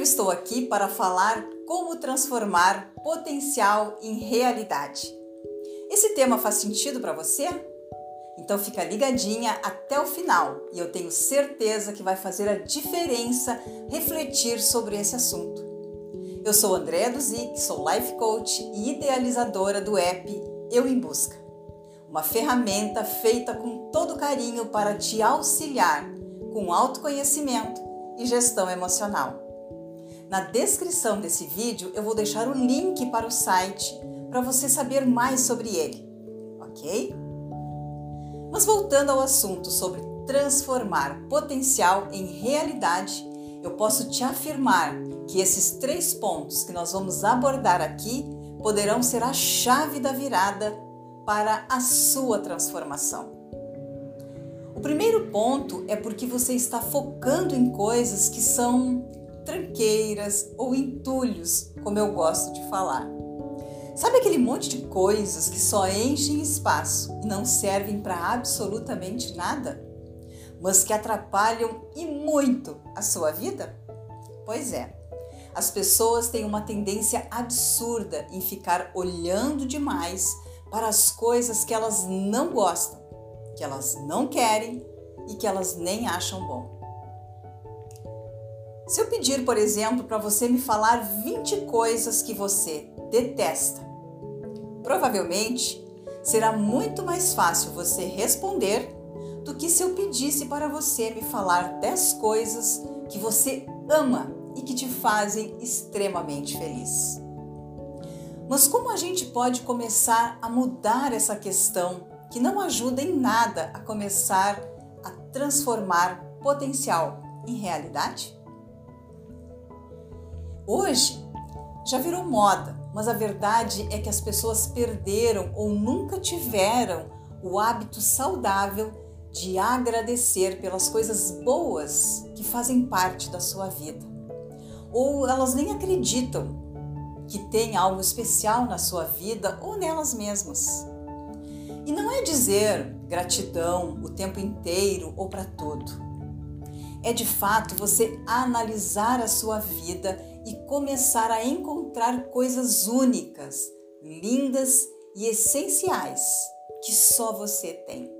eu estou aqui para falar como transformar potencial em realidade. Esse tema faz sentido para você? Então fica ligadinha até o final e eu tenho certeza que vai fazer a diferença refletir sobre esse assunto. Eu sou Andréa Duzic, sou life coach e idealizadora do app Eu em Busca. Uma ferramenta feita com todo carinho para te auxiliar com autoconhecimento e gestão emocional. Na descrição desse vídeo eu vou deixar o link para o site para você saber mais sobre ele, ok? Mas voltando ao assunto sobre transformar potencial em realidade, eu posso te afirmar que esses três pontos que nós vamos abordar aqui poderão ser a chave da virada para a sua transformação. O primeiro ponto é porque você está focando em coisas que são tranqueiras ou entulhos, como eu gosto de falar. Sabe aquele monte de coisas que só enchem espaço e não servem para absolutamente nada, mas que atrapalham e muito a sua vida? Pois é. As pessoas têm uma tendência absurda em ficar olhando demais para as coisas que elas não gostam, que elas não querem e que elas nem acham bom. Se eu pedir, por exemplo, para você me falar 20 coisas que você detesta, provavelmente será muito mais fácil você responder do que se eu pedisse para você me falar 10 coisas que você ama e que te fazem extremamente feliz. Mas como a gente pode começar a mudar essa questão que não ajuda em nada a começar a transformar potencial em realidade? Hoje já virou moda, mas a verdade é que as pessoas perderam ou nunca tiveram o hábito saudável de agradecer pelas coisas boas que fazem parte da sua vida. Ou elas nem acreditam que tem algo especial na sua vida ou nelas mesmas. E não é dizer gratidão o tempo inteiro ou para tudo. É de fato você analisar a sua vida e começar a encontrar coisas únicas, lindas e essenciais que só você tem.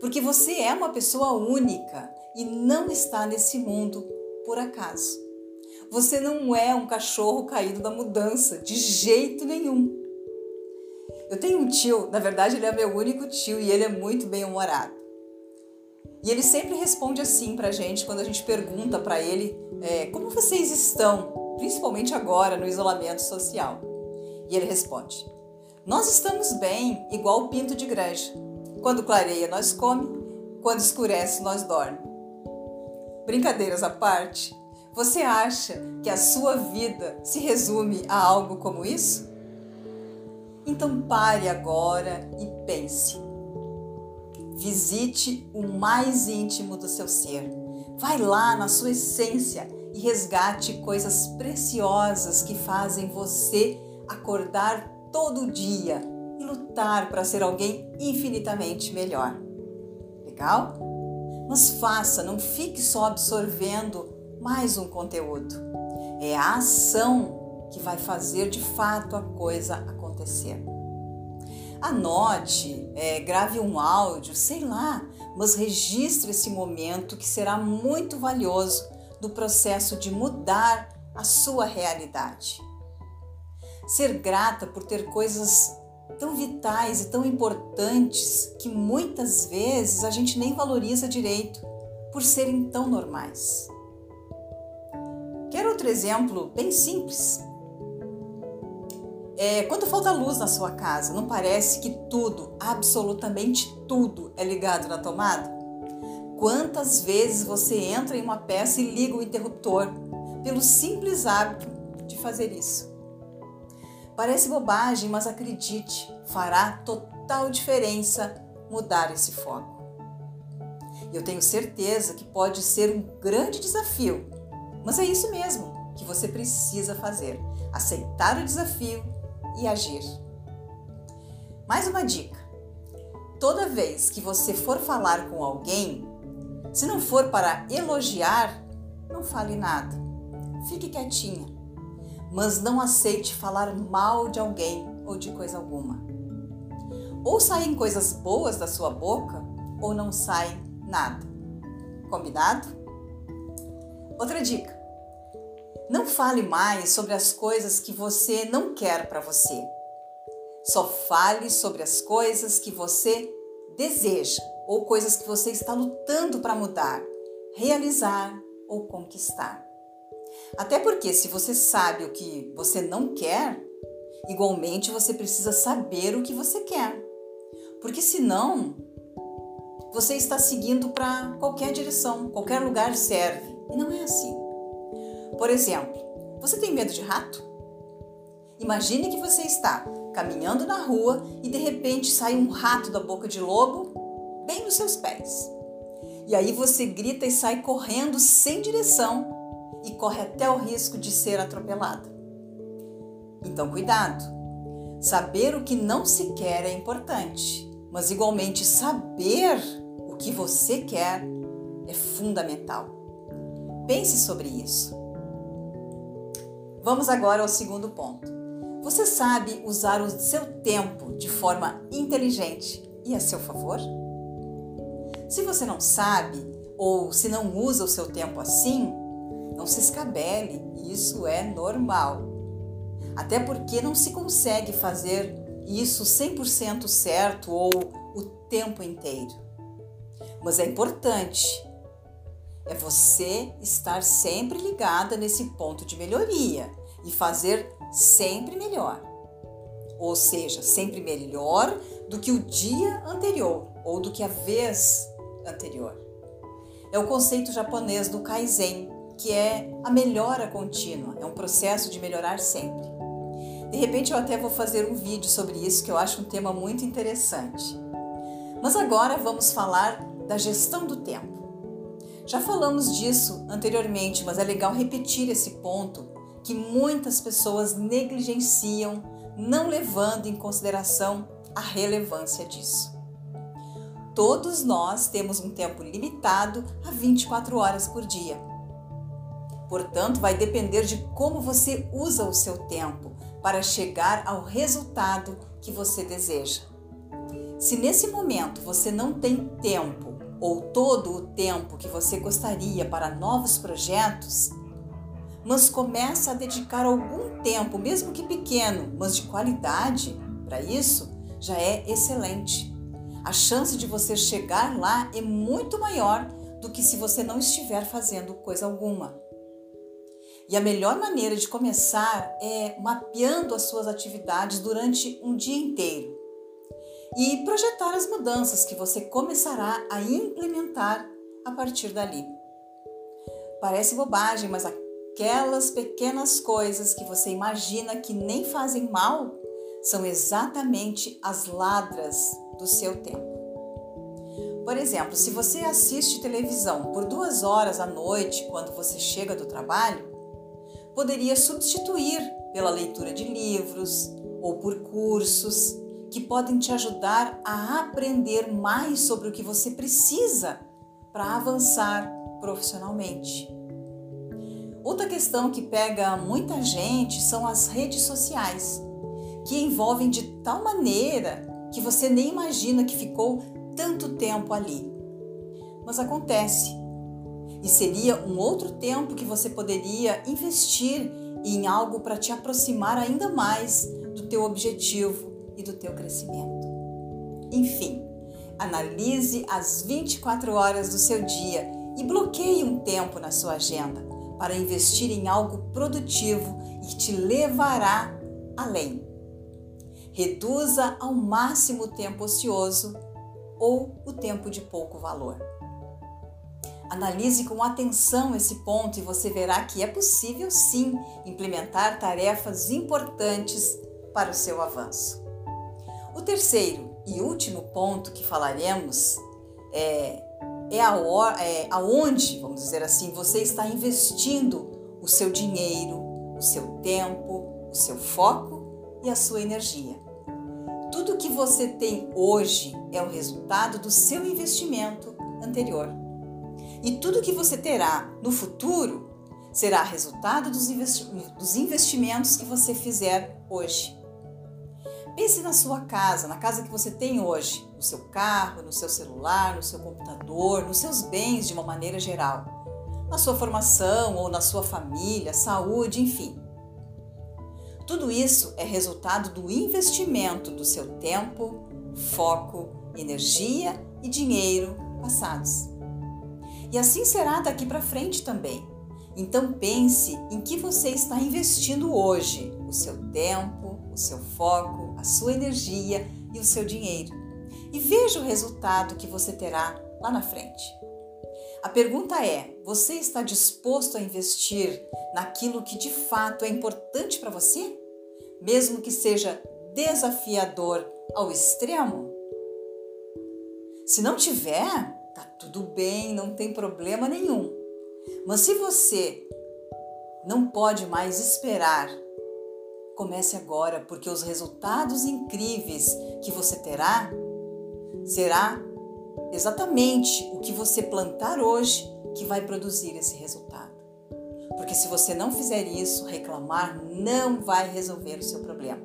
Porque você é uma pessoa única e não está nesse mundo por acaso. Você não é um cachorro caído da mudança, de jeito nenhum. Eu tenho um tio, na verdade ele é meu único tio e ele é muito bem-humorado. E ele sempre responde assim pra gente quando a gente pergunta para ele é, como vocês estão, principalmente agora no isolamento social. E ele responde: Nós estamos bem, igual o pinto de granja. Quando clareia, nós come, quando escurece, nós dorme. Brincadeiras à parte, você acha que a sua vida se resume a algo como isso? Então pare agora e pense. Visite o mais íntimo do seu ser. Vai lá na sua essência e resgate coisas preciosas que fazem você acordar todo dia e lutar para ser alguém infinitamente melhor. Legal? Mas faça, não fique só absorvendo mais um conteúdo. É a ação que vai fazer de fato a coisa acontecer. Anote, é, grave um áudio, sei lá, mas registre esse momento que será muito valioso no processo de mudar a sua realidade. Ser grata por ter coisas tão vitais e tão importantes que muitas vezes a gente nem valoriza direito por serem tão normais. Quero outro exemplo bem simples. É, quando falta luz na sua casa, não parece que tudo, absolutamente tudo, é ligado na tomada? Quantas vezes você entra em uma peça e liga o interruptor pelo simples hábito de fazer isso? Parece bobagem, mas acredite, fará total diferença mudar esse foco. Eu tenho certeza que pode ser um grande desafio, mas é isso mesmo que você precisa fazer: aceitar o desafio e agir. Mais uma dica: toda vez que você for falar com alguém, se não for para elogiar, não fale nada. fique quietinha, mas não aceite falar mal de alguém ou de coisa alguma. Ou saem coisas boas da sua boca, ou não sai nada. Combinado? Outra dica: não fale mais sobre as coisas que você não quer para você. Só fale sobre as coisas que você deseja ou coisas que você está lutando para mudar, realizar ou conquistar. Até porque, se você sabe o que você não quer, igualmente você precisa saber o que você quer. Porque senão, você está seguindo para qualquer direção, qualquer lugar serve. E não é assim. Por exemplo, você tem medo de rato? Imagine que você está caminhando na rua e de repente sai um rato da boca de lobo bem nos seus pés. E aí você grita e sai correndo sem direção e corre até o risco de ser atropelado. Então, cuidado! Saber o que não se quer é importante, mas igualmente saber o que você quer é fundamental. Pense sobre isso. Vamos agora ao segundo ponto. Você sabe usar o seu tempo de forma inteligente e a seu favor? Se você não sabe ou se não usa o seu tempo assim, não se escabele, isso é normal. Até porque não se consegue fazer isso 100% certo ou o tempo inteiro. Mas é importante é você estar sempre ligada nesse ponto de melhoria e fazer sempre melhor. Ou seja, sempre melhor do que o dia anterior ou do que a vez anterior. É o conceito japonês do Kaizen, que é a melhora contínua, é um processo de melhorar sempre. De repente eu até vou fazer um vídeo sobre isso que eu acho um tema muito interessante. Mas agora vamos falar da gestão do tempo. Já falamos disso anteriormente, mas é legal repetir esse ponto que muitas pessoas negligenciam, não levando em consideração a relevância disso. Todos nós temos um tempo limitado a 24 horas por dia. Portanto, vai depender de como você usa o seu tempo para chegar ao resultado que você deseja. Se nesse momento você não tem tempo ou todo o tempo que você gostaria para novos projetos, mas começa a dedicar algum tempo, mesmo que pequeno, mas de qualidade para isso, já é excelente. A chance de você chegar lá é muito maior do que se você não estiver fazendo coisa alguma. E a melhor maneira de começar é mapeando as suas atividades durante um dia inteiro e projetar as mudanças que você começará a implementar a partir dali. Parece bobagem, mas aquelas pequenas coisas que você imagina que nem fazem mal são exatamente as ladras do seu tempo. Por exemplo, se você assiste televisão por duas horas à noite quando você chega do trabalho, poderia substituir pela leitura de livros ou por cursos que podem te ajudar a aprender mais sobre o que você precisa para avançar profissionalmente. Outra questão que pega muita gente são as redes sociais, que envolvem de tal maneira que você nem imagina que ficou tanto tempo ali. Mas acontece. E seria um outro tempo que você poderia investir em algo para te aproximar ainda mais do teu objetivo e do teu crescimento. Enfim, analise as 24 horas do seu dia e bloqueie um tempo na sua agenda para investir em algo produtivo e te levará além. Reduza ao máximo o tempo ocioso ou o tempo de pouco valor. Analise com atenção esse ponto e você verá que é possível sim implementar tarefas importantes para o seu avanço. O terceiro e último ponto que falaremos é, é, a, é aonde, vamos dizer assim, você está investindo o seu dinheiro, o seu tempo, o seu foco e a sua energia. Tudo que você tem hoje é o resultado do seu investimento anterior. E tudo que você terá no futuro será resultado dos investimentos que você fizer hoje. Pense na sua casa, na casa que você tem hoje, no seu carro, no seu celular, no seu computador, nos seus bens de uma maneira geral, na sua formação ou na sua família, saúde, enfim. Tudo isso é resultado do investimento do seu tempo, foco, energia e dinheiro passados. E assim será daqui para frente também. Então pense em que você está investindo hoje, o seu tempo, o seu foco, sua energia e o seu dinheiro. E veja o resultado que você terá lá na frente. A pergunta é: você está disposto a investir naquilo que de fato é importante para você? Mesmo que seja desafiador ao extremo? Se não tiver, tá tudo bem, não tem problema nenhum. Mas se você não pode mais esperar, comece agora, porque os resultados incríveis que você terá será exatamente o que você plantar hoje que vai produzir esse resultado. Porque se você não fizer isso, reclamar não vai resolver o seu problema.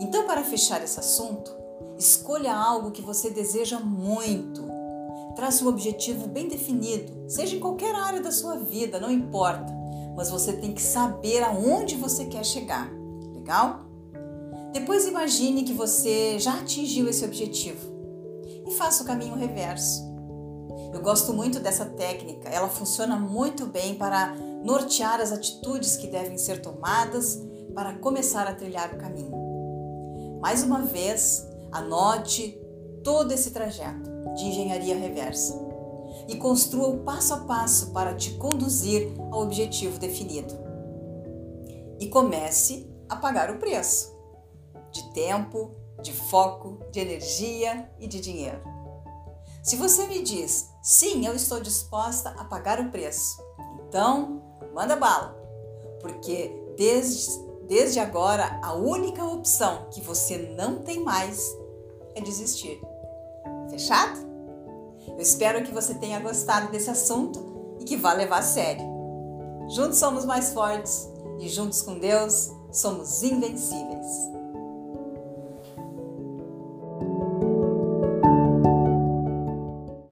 Então, para fechar esse assunto, escolha algo que você deseja muito Trace um objetivo bem definido, seja em qualquer área da sua vida, não importa, mas você tem que saber aonde você quer chegar. Legal? Depois imagine que você já atingiu esse objetivo e faça o caminho reverso. Eu gosto muito dessa técnica, ela funciona muito bem para nortear as atitudes que devem ser tomadas para começar a trilhar o caminho. Mais uma vez, anote todo esse trajeto de engenharia reversa e construa o passo a passo para te conduzir ao objetivo definido. E comece a pagar o preço de tempo, de foco, de energia e de dinheiro. Se você me diz, sim, eu estou disposta a pagar o preço, então manda bala, porque desde, desde agora a única opção que você não tem mais é desistir. Fechado? Eu espero que você tenha gostado desse assunto e que vá levar a sério. Juntos somos mais fortes e juntos com Deus somos invencíveis.